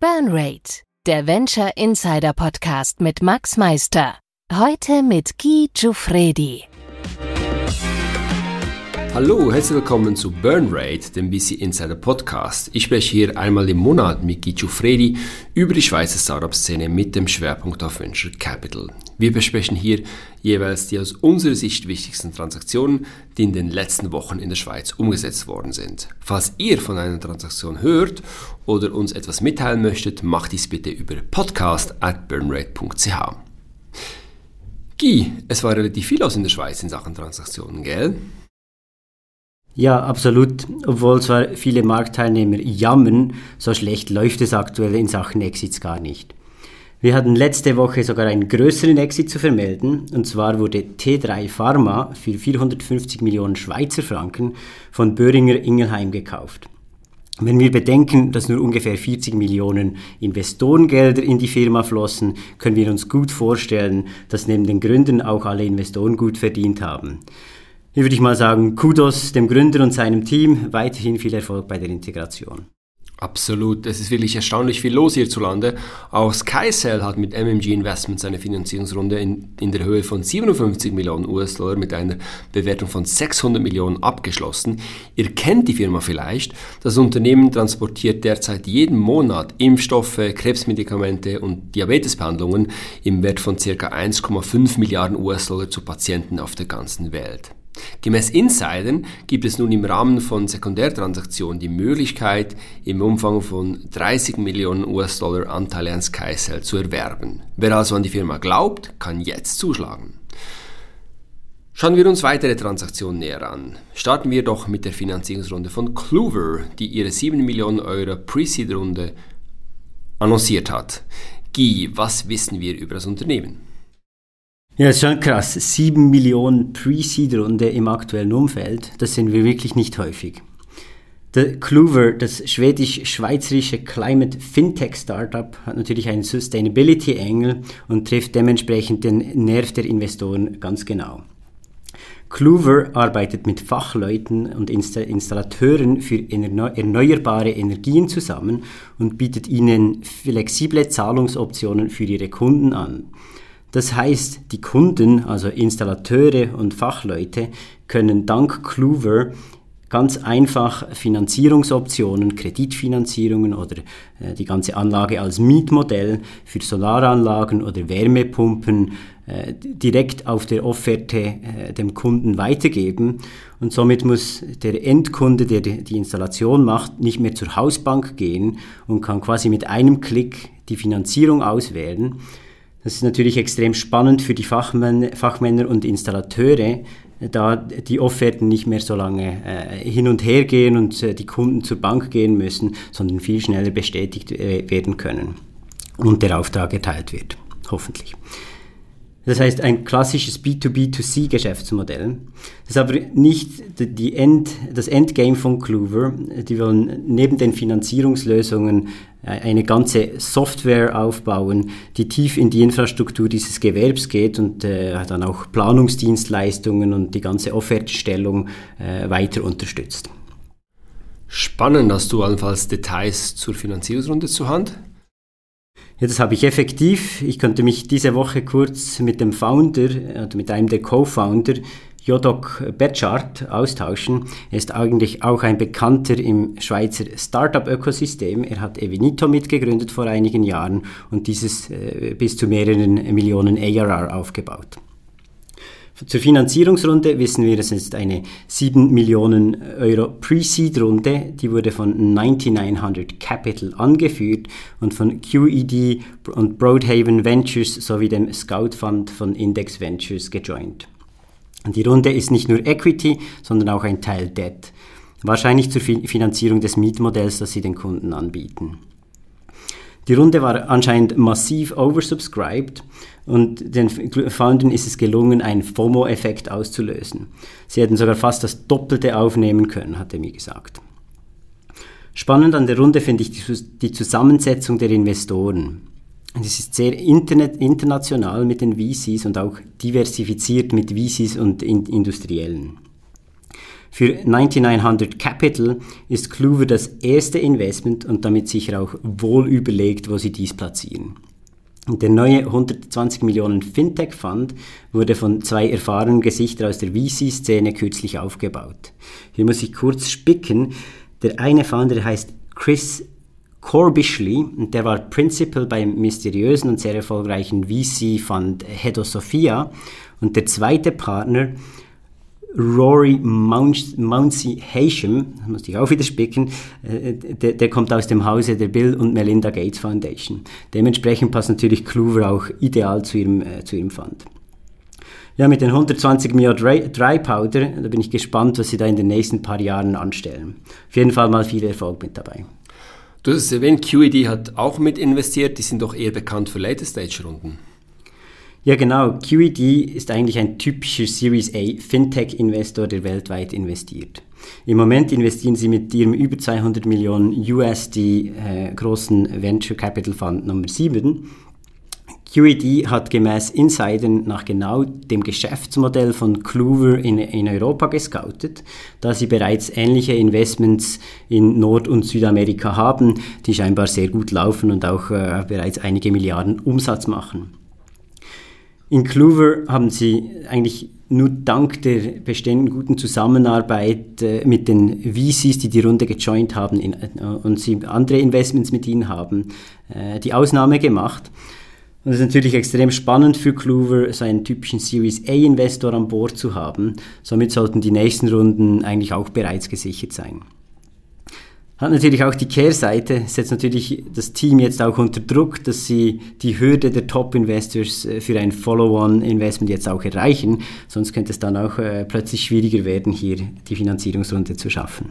Burnrate, der Venture Insider Podcast mit Max Meister. Heute mit Guy Giuffredi. Hallo, herzlich willkommen zu Burnrate, dem VC Insider Podcast. Ich spreche hier einmal im Monat mit Guy Giuffredi über die Schweizer Startup-Szene mit dem Schwerpunkt auf Venture Capital. Wir besprechen hier jeweils die aus unserer Sicht wichtigsten Transaktionen, die in den letzten Wochen in der Schweiz umgesetzt worden sind. Falls ihr von einer Transaktion hört oder uns etwas mitteilen möchtet, macht dies bitte über podcast at burnrate.ch. Guy, es war relativ viel aus in der Schweiz in Sachen Transaktionen, gell? Ja, absolut. Obwohl zwar viele Marktteilnehmer jammern, so schlecht läuft es aktuell in Sachen Exits gar nicht. Wir hatten letzte Woche sogar einen größeren Exit zu vermelden, und zwar wurde T3 Pharma für 450 Millionen Schweizer Franken von Böhringer Ingelheim gekauft. Wenn wir bedenken, dass nur ungefähr 40 Millionen Investorengelder in die Firma flossen, können wir uns gut vorstellen, dass neben den Gründern auch alle Investoren gut verdient haben. Hier würde ich mal sagen, Kudos dem Gründer und seinem Team, weiterhin viel Erfolg bei der Integration. Absolut, es ist wirklich erstaunlich viel los hierzulande. Auch SkyCell hat mit MMG Investments eine Finanzierungsrunde in, in der Höhe von 57 Millionen US-Dollar mit einer Bewertung von 600 Millionen abgeschlossen. Ihr kennt die Firma vielleicht. Das Unternehmen transportiert derzeit jeden Monat Impfstoffe, Krebsmedikamente und Diabetesbehandlungen im Wert von ca. 1,5 Milliarden US-Dollar zu Patienten auf der ganzen Welt. Gemäß Insidern gibt es nun im Rahmen von Sekundärtransaktionen die Möglichkeit, im Umfang von 30 Millionen US-Dollar Anteile an SkyCell zu erwerben. Wer also an die Firma glaubt, kann jetzt zuschlagen. Schauen wir uns weitere Transaktionen näher an. Starten wir doch mit der Finanzierungsrunde von Clover, die ihre 7 Millionen Euro Pre-Seed-Runde annonciert hat. Guy, was wissen wir über das Unternehmen? Ja, ist schon krass. Sieben Millionen Pre-Seed-Runde im aktuellen Umfeld, das sehen wir wirklich nicht häufig. Der Clover, das schwedisch-schweizerische Climate Fintech Startup, hat natürlich einen Sustainability-Engel und trifft dementsprechend den Nerv der Investoren ganz genau. Clover arbeitet mit Fachleuten und Installateuren für erneuerbare Energien zusammen und bietet ihnen flexible Zahlungsoptionen für ihre Kunden an. Das heißt, die Kunden, also Installateure und Fachleute, können dank Clover ganz einfach Finanzierungsoptionen, Kreditfinanzierungen oder äh, die ganze Anlage als Mietmodell für Solaranlagen oder Wärmepumpen äh, direkt auf der Offerte äh, dem Kunden weitergeben. Und somit muss der Endkunde, der die Installation macht, nicht mehr zur Hausbank gehen und kann quasi mit einem Klick die Finanzierung auswählen. Das ist natürlich extrem spannend für die Fachmänner, Fachmänner und Installateure, da die Offerten nicht mehr so lange äh, hin und her gehen und äh, die Kunden zur Bank gehen müssen, sondern viel schneller bestätigt äh, werden können und der Auftrag erteilt wird, hoffentlich. Das heißt ein klassisches B2B2C-Geschäftsmodell. Das ist aber nicht die End, das Endgame von Clover. Die wollen neben den Finanzierungslösungen äh, eine ganze Software aufbauen, die tief in die Infrastruktur dieses Gewerbs geht und äh, dann auch Planungsdienstleistungen und die ganze Offertstellung äh, weiter unterstützt. Spannend, hast du allenfalls Details zur Finanzierungsrunde zur Hand? Ja, das habe ich effektiv. Ich konnte mich diese Woche kurz mit dem Founder, oder mit einem der Co-Founder, Jodok Betschart, austauschen. Er ist eigentlich auch ein Bekannter im Schweizer Startup-Ökosystem. Er hat Evenito mitgegründet vor einigen Jahren und dieses äh, bis zu mehreren Millionen ARR aufgebaut. Zur Finanzierungsrunde wissen wir, es ist eine 7 Millionen Euro Pre-Seed-Runde. Die wurde von 9900 Capital angeführt und von QED und Broadhaven Ventures sowie dem Scout Fund von Index Ventures gejoint. Die Runde ist nicht nur Equity, sondern auch ein Teil Debt. Wahrscheinlich zur Finanzierung des Mietmodells, das sie den Kunden anbieten. Die Runde war anscheinend massiv oversubscribed und den Foundern ist es gelungen, einen FOMO-Effekt auszulösen. Sie hätten sogar fast das Doppelte aufnehmen können, hat er mir gesagt. Spannend an der Runde finde ich die, Zusammensetzung der Investoren. Es ist sehr internet, international mit den VCs und auch diversifiziert mit VCs und Industriellen. Für 9900 Capital ist Clover das erste Investment und damit sicher auch wohl überlegt, wo sie dies platzieren. Der neue 120 Millionen Fintech Fund wurde von zwei erfahrenen Gesichtern aus der VC-Szene kürzlich aufgebaut. Hier muss ich kurz spicken. Der eine Founder heißt Chris Corbishley und der war Principal beim mysteriösen und sehr erfolgreichen VC-Fund Head of Sophia und der zweite Partner Rory Mounsey Hasham, muss ich auch wieder spicken, äh, der, der, kommt aus dem Hause der Bill und Melinda Gates Foundation. Dementsprechend passt natürlich Clover auch ideal zu ihrem, äh, zu ihrem Fund. Ja, mit den 120 Mio Dry, Dry Powder, da bin ich gespannt, was sie da in den nächsten paar Jahren anstellen. Auf jeden Fall mal viel Erfolg mit dabei. Du hast es erwähnt, QED hat auch mit investiert, die sind doch eher bekannt für Later-Stage-Runden. Ja, genau. QED ist eigentlich ein typischer Series A Fintech-Investor, der weltweit investiert. Im Moment investieren sie mit ihrem über 200 Millionen USD äh, großen Venture Capital Fund Nummer 7. QED hat gemäß Insidern nach genau dem Geschäftsmodell von Clover in, in Europa gescoutet, da sie bereits ähnliche Investments in Nord- und Südamerika haben, die scheinbar sehr gut laufen und auch äh, bereits einige Milliarden Umsatz machen. In Clover haben sie eigentlich nur dank der bestehenden guten Zusammenarbeit äh, mit den VCs, die die Runde gejoint haben in, äh, und sie andere Investments mit ihnen haben, äh, die Ausnahme gemacht. Und es ist natürlich extrem spannend für Clover, so einen typischen Series A-Investor an Bord zu haben. Somit sollten die nächsten Runden eigentlich auch bereits gesichert sein. Hat natürlich auch die Kehrseite, setzt natürlich das Team jetzt auch unter Druck, dass sie die Hürde der Top-Investors äh, für ein Follow-on-Investment jetzt auch erreichen. Sonst könnte es dann auch äh, plötzlich schwieriger werden, hier die Finanzierungsrunde zu schaffen.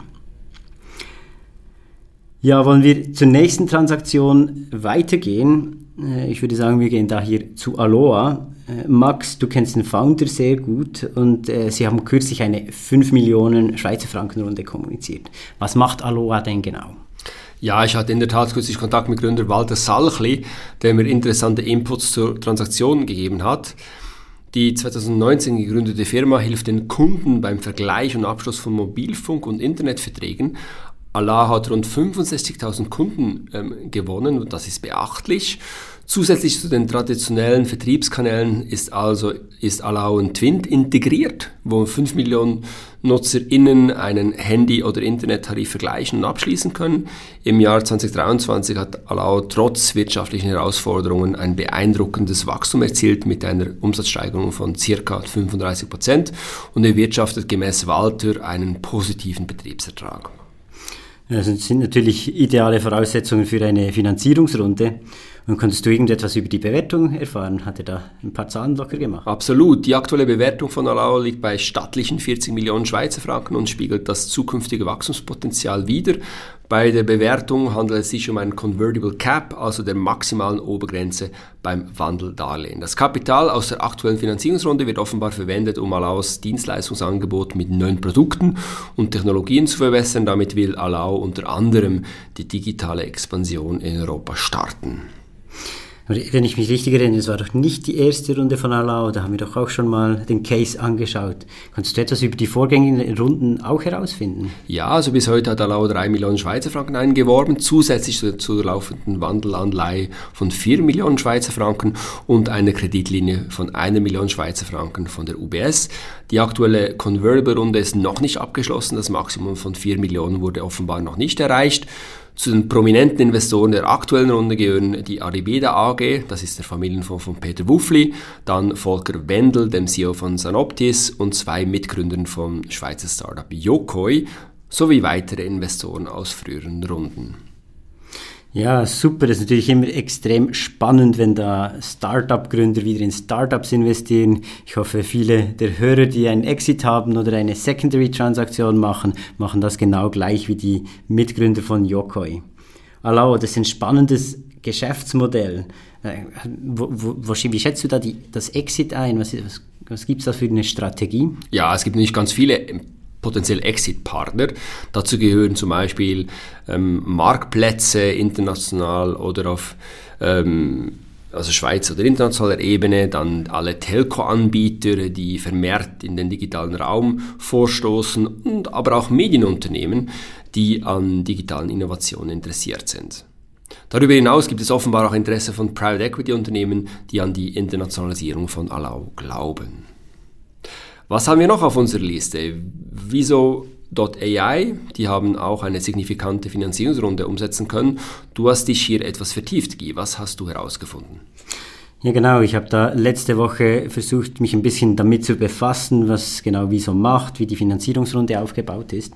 Ja, wollen wir zur nächsten Transaktion weitergehen? Äh, ich würde sagen, wir gehen da hier zu Aloha. Äh, Max, du kennst den Founder sehr gut und äh, sie haben kürzlich eine 5 Millionen Schweizer Franken Runde kommuniziert. Was macht Aloha denn genau? Ja, ich hatte in der Tat kürzlich Kontakt mit Gründer Walter Salchli, der mir interessante Inputs zur Transaktion gegeben hat. Die 2019 gegründete Firma hilft den Kunden beim Vergleich und Abschluss von Mobilfunk- und Internetverträgen. Allah hat rund 65.000 Kunden ähm, gewonnen und das ist beachtlich. Zusätzlich zu den traditionellen Vertriebskanälen ist also ist und Twint integriert, wo 5 Millionen NutzerInnen einen Handy- oder Internettarif vergleichen und abschließen können. Im Jahr 2023 hat Allow trotz wirtschaftlichen Herausforderungen ein beeindruckendes Wachstum erzielt mit einer Umsatzsteigerung von ca. 35 Prozent und erwirtschaftet gemäß Walter einen positiven Betriebsertrag. Das sind natürlich ideale Voraussetzungen für eine Finanzierungsrunde. Und konntest du irgendetwas über die Bewertung erfahren? Hat er da ein paar Zahlen locker gemacht? Absolut. Die aktuelle Bewertung von Alao liegt bei stattlichen 40 Millionen Schweizer Franken und spiegelt das zukünftige Wachstumspotenzial wider. Bei der Bewertung handelt es sich um einen Convertible Cap, also der maximalen Obergrenze beim Wandeldarlehen. Das Kapital aus der aktuellen Finanzierungsrunde wird offenbar verwendet, um Alaus Dienstleistungsangebot mit neuen Produkten und Technologien zu verbessern. Damit will Alau unter anderem die digitale Expansion in Europa starten. Wenn ich mich richtig erinnere, es war doch nicht die erste Runde von Alau, da haben wir doch auch schon mal den Case angeschaut. Kannst du etwas über die vorgängigen Runden auch herausfinden? Ja, also bis heute hat Alau 3 Millionen Schweizer Franken eingeworben, zusätzlich zur, zur laufenden Wandelanleihe von 4 Millionen Schweizer Franken und eine Kreditlinie von 1 Million Schweizer Franken von der UBS. Die aktuelle Convertible-Runde ist noch nicht abgeschlossen, das Maximum von 4 Millionen wurde offenbar noch nicht erreicht. Zu den prominenten Investoren der aktuellen Runde gehören die Aribeda AG, das ist der Familienfonds von Peter Wuffli, dann Volker Wendel, dem CEO von Sanoptis und zwei Mitgründern vom Schweizer Startup Yokoi sowie weitere Investoren aus früheren Runden. Ja, super. Das ist natürlich immer extrem spannend, wenn da Startup-Gründer wieder in Startups investieren. Ich hoffe, viele der Hörer, die einen Exit haben oder eine Secondary-Transaktion machen, machen das genau gleich wie die Mitgründer von Yokoi. Alao, das ist ein spannendes Geschäftsmodell. Äh, wo, wo, wie schätzt du da die, das Exit ein? Was, was, was gibt es da für eine Strategie? Ja, es gibt nicht ganz viele potenziell Exit-Partner. Dazu gehören zum Beispiel ähm, Marktplätze international oder auf ähm, also Schweiz oder internationaler Ebene, dann alle Telco-Anbieter, die vermehrt in den digitalen Raum vorstoßen und aber auch Medienunternehmen, die an digitalen Innovationen interessiert sind. Darüber hinaus gibt es offenbar auch Interesse von Private Equity Unternehmen, die an die Internationalisierung von Allow glauben. Was haben wir noch auf unserer Liste? Wieso.ai, die haben auch eine signifikante Finanzierungsrunde umsetzen können. Du hast dich hier etwas vertieft, Guy. Was hast du herausgefunden? Ja, genau. Ich habe da letzte Woche versucht, mich ein bisschen damit zu befassen, was genau Wieso macht, wie die Finanzierungsrunde aufgebaut ist.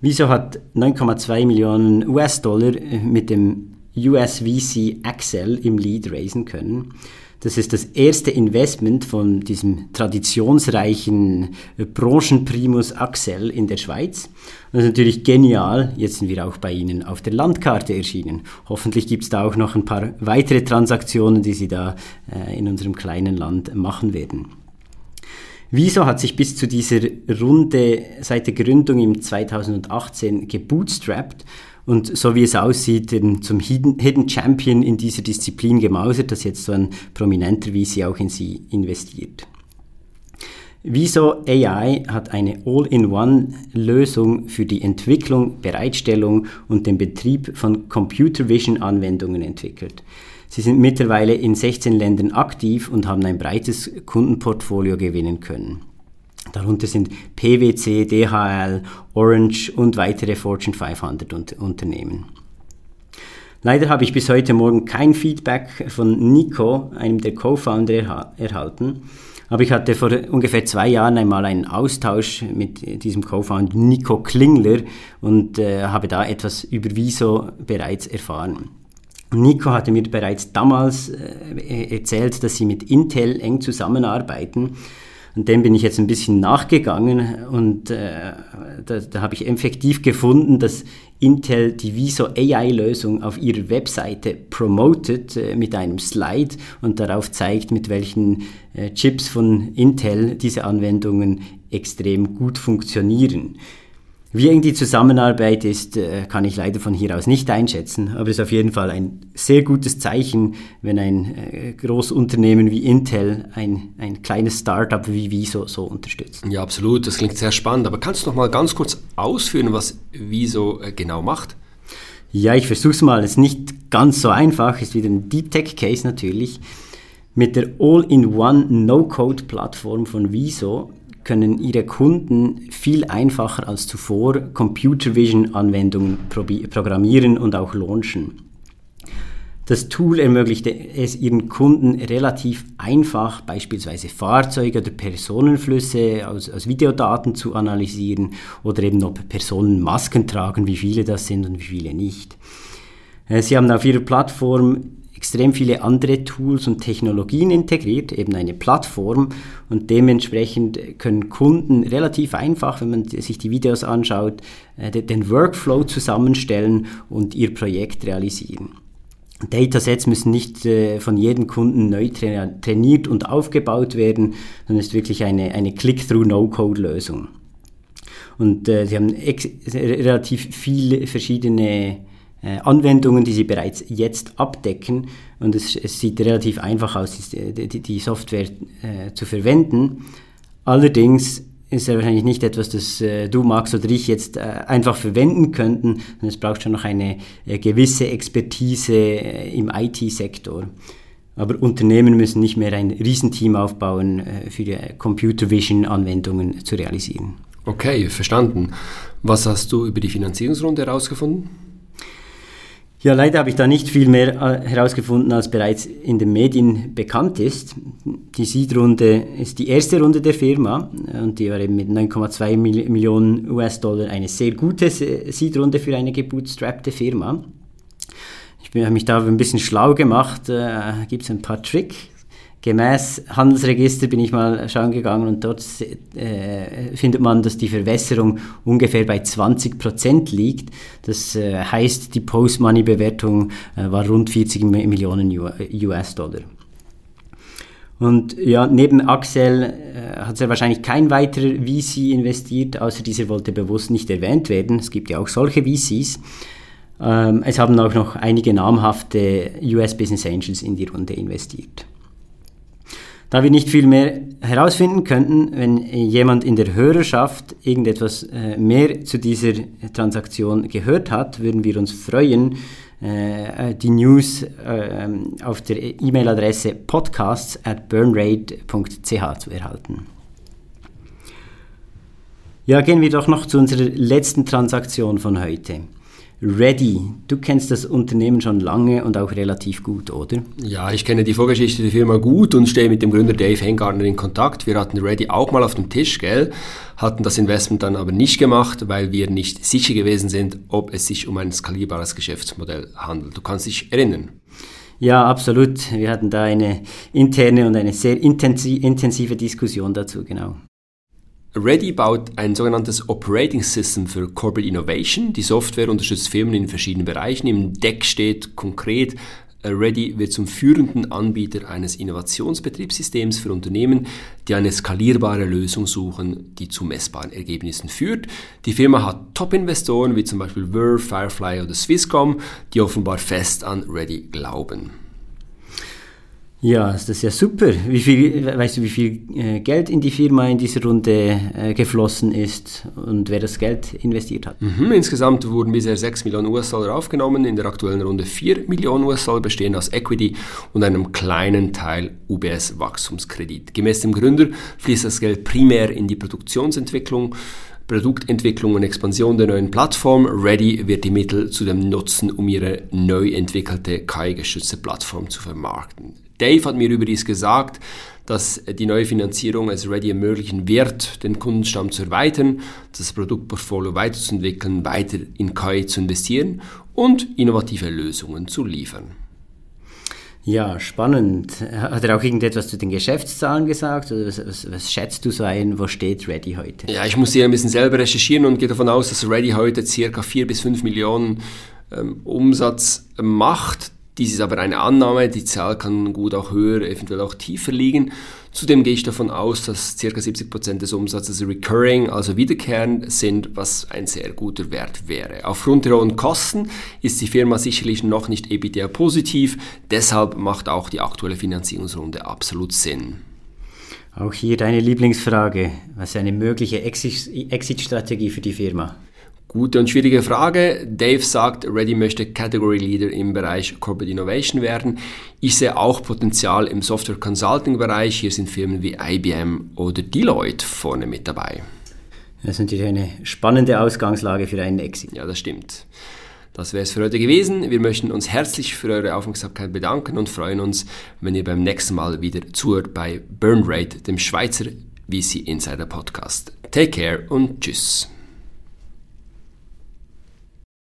Wieso hat 9,2 Millionen US-Dollar mit dem USVC Axel im Lead raisen können. Das ist das erste Investment von diesem traditionsreichen Branchenprimus Axel in der Schweiz. Das ist natürlich genial. Jetzt sind wir auch bei Ihnen auf der Landkarte erschienen. Hoffentlich gibt es da auch noch ein paar weitere Transaktionen, die Sie da äh, in unserem kleinen Land machen werden. Wieso hat sich bis zu dieser Runde seit der Gründung im 2018 gebootstrapped und so wie es aussieht, eben zum Hidden Champion in dieser Disziplin gemausert, dass jetzt so ein prominenter VC auch in sie investiert. Wieso AI hat eine All-in-One-Lösung für die Entwicklung, Bereitstellung und den Betrieb von Computer Vision-Anwendungen entwickelt. Sie sind mittlerweile in 16 Ländern aktiv und haben ein breites Kundenportfolio gewinnen können. Darunter sind PwC, DHL, Orange und weitere Fortune 500 Unternehmen. Leider habe ich bis heute Morgen kein Feedback von Nico, einem der Co-Founder, erhalten. Aber ich hatte vor ungefähr zwei Jahren einmal einen Austausch mit diesem Co-Founder Nico Klingler und äh, habe da etwas über Wieso bereits erfahren. Nico hatte mir bereits damals äh, erzählt, dass sie mit Intel eng zusammenarbeiten und dem bin ich jetzt ein bisschen nachgegangen und äh, da, da habe ich effektiv gefunden, dass Intel die Viso AI-Lösung auf ihrer Webseite promotet äh, mit einem Slide und darauf zeigt, mit welchen äh, Chips von Intel diese Anwendungen extrem gut funktionieren. Wie eng die Zusammenarbeit ist, äh, kann ich leider von hier aus nicht einschätzen, aber es ist auf jeden Fall ein sehr gutes Zeichen, wenn ein äh, Großunternehmen wie Intel ein, ein kleines Startup wie Wieso so unterstützt. Ja, absolut, das klingt sehr spannend, aber kannst du noch mal ganz kurz ausführen, was Wieso äh, genau macht? Ja, ich versuche es mal. Es ist nicht ganz so einfach, ist wieder ein Deep Tech Case natürlich. Mit der All-in-One No-Code-Plattform von Wieso können ihre Kunden viel einfacher als zuvor Computer Vision Anwendungen programmieren und auch launchen. Das Tool ermöglicht es ihren Kunden relativ einfach, beispielsweise Fahrzeuge oder Personenflüsse aus, aus, Videodaten zu analysieren oder eben ob Personen Masken tragen, wie viele das sind und wie viele nicht. Äh, sie haben auf ihrer Plattform extrem viele andere Tools und Technologien integriert, eben eine Plattform und dementsprechend können Kunden relativ einfach, wenn man sich die Videos anschaut, äh, den Workflow zusammenstellen und ihr Projekt realisieren. Datasets müssen nicht äh, von jedem Kunden neu trainiert und aufgebaut werden, sondern es ist wirklich eine, eine Click-through-No-Code-Lösung. Und äh, sie haben relativ viele verschiedene Anwendungen, die sie bereits jetzt abdecken. Und es, es sieht relativ einfach aus, die, die Software äh, zu verwenden. Allerdings ist es wahrscheinlich nicht etwas, das äh, du, Max oder ich jetzt äh, einfach verwenden könnten, sondern es braucht schon noch eine äh, gewisse Expertise äh, im IT-Sektor. Aber Unternehmen müssen nicht mehr ein Riesenteam aufbauen, äh, für die Computer Vision Anwendungen zu realisieren. Okay, verstanden. Was hast du über die Finanzierungsrunde herausgefunden? Ja, leider habe ich da nicht viel mehr äh, herausgefunden, als bereits in den Medien bekannt ist. Die Seed-Runde ist die erste Runde der Firma und die war eben mit 9,2 Millionen US-Dollar eine sehr gute Seed-Runde für eine gebootstrappte Firma. Ich habe mich da ein bisschen schlau gemacht, äh, gibt es ein paar Tricks, Gemäß Handelsregister bin ich mal schauen gegangen und dort äh, findet man, dass die Verwässerung ungefähr bei 20 Prozent liegt. Das äh, heißt, die Post-Money-Bewertung äh, war rund 40 Millionen US-Dollar. Und ja, neben Axel äh, hat sehr wahrscheinlich kein weiterer VC investiert, außer dieser wollte bewusst nicht erwähnt werden. Es gibt ja auch solche VCs. Ähm, es haben auch noch einige namhafte US Business Angels in die Runde investiert. Da wir nicht viel mehr herausfinden könnten, wenn jemand in der Hörerschaft irgendetwas äh, mehr zu dieser Transaktion gehört hat, würden wir uns freuen, äh, die News äh, auf der E-Mail-Adresse podcasts at burnrate.ch zu erhalten. Ja, gehen wir doch noch zu unserer letzten Transaktion von heute. Ready. Du kennst das Unternehmen schon lange und auch relativ gut, oder? Ja, ich kenne die Vorgeschichte der Firma gut und stehe mit dem Gründer Dave Hengartner in Kontakt. Wir hatten Ready auch mal auf dem Tisch, gell? Hatten das Investment dann aber nicht gemacht, weil wir nicht sicher gewesen sind, ob es sich um ein skalierbares Geschäftsmodell handelt. Du kannst dich erinnern. Ja, absolut. Wir hatten da eine interne und eine sehr intensive Diskussion dazu, genau. Ready baut ein sogenanntes Operating System für Corporate Innovation. Die Software unterstützt Firmen in verschiedenen Bereichen. Im Deck steht konkret, äh, Ready wird zum führenden Anbieter eines Innovationsbetriebssystems für Unternehmen, die eine skalierbare Lösung suchen, die zu messbaren Ergebnissen führt. Die Firma hat Top-Investoren wie zum Beispiel Verve, Firefly oder Swisscom, die offenbar fest an Ready glauben. Ja, das ist ja super. Wie viel, weißt du, wie viel äh, Geld in die Firma in dieser Runde äh, geflossen ist und wer das Geld investiert hat? Mhm, insgesamt wurden bisher 6 Millionen US-Dollar aufgenommen, in der aktuellen Runde 4 Millionen US-Dollar bestehen aus Equity und einem kleinen Teil UBS-Wachstumskredit. Gemäß dem Gründer fließt das Geld primär in die Produktionsentwicklung. Produktentwicklung und Expansion der neuen Plattform. Ready wird die Mittel zu dem nutzen, um ihre neu entwickelte KI-gestützte Plattform zu vermarkten. Dave hat mir übrigens gesagt, dass die neue Finanzierung es Ready ermöglichen wird, den Kundenstamm zu erweitern, das Produktportfolio weiterzuentwickeln, weiter in KI zu investieren und innovative Lösungen zu liefern. Ja, spannend. Hat er auch irgendetwas zu den Geschäftszahlen gesagt? Oder was, was, was, schätzt du so ein? Wo steht Ready heute? Ja, ich muss hier ein bisschen selber recherchieren und gehe davon aus, dass Ready heute circa 4 bis 5 Millionen ähm, Umsatz macht. Dies ist aber eine Annahme, die Zahl kann gut auch höher, eventuell auch tiefer liegen. Zudem gehe ich davon aus, dass ca. 70% des Umsatzes recurring, also wiederkehrend sind, was ein sehr guter Wert wäre. Aufgrund der hohen Kosten ist die Firma sicherlich noch nicht EBITDA positiv, deshalb macht auch die aktuelle Finanzierungsrunde absolut Sinn. Auch hier deine Lieblingsfrage. Was ist eine mögliche Exit-Strategie für die Firma? Gute und schwierige Frage. Dave sagt, Ready möchte Category Leader im Bereich Corporate Innovation werden. Ich sehe auch Potenzial im Software Consulting Bereich. Hier sind Firmen wie IBM oder Deloitte vorne mit dabei. Das ist natürlich eine spannende Ausgangslage für einen Exit. Ja, das stimmt. Das wäre es für heute gewesen. Wir möchten uns herzlich für eure Aufmerksamkeit bedanken und freuen uns, wenn ihr beim nächsten Mal wieder zuhört bei Burn Rate, dem Schweizer VC Insider Podcast. Take care und tschüss.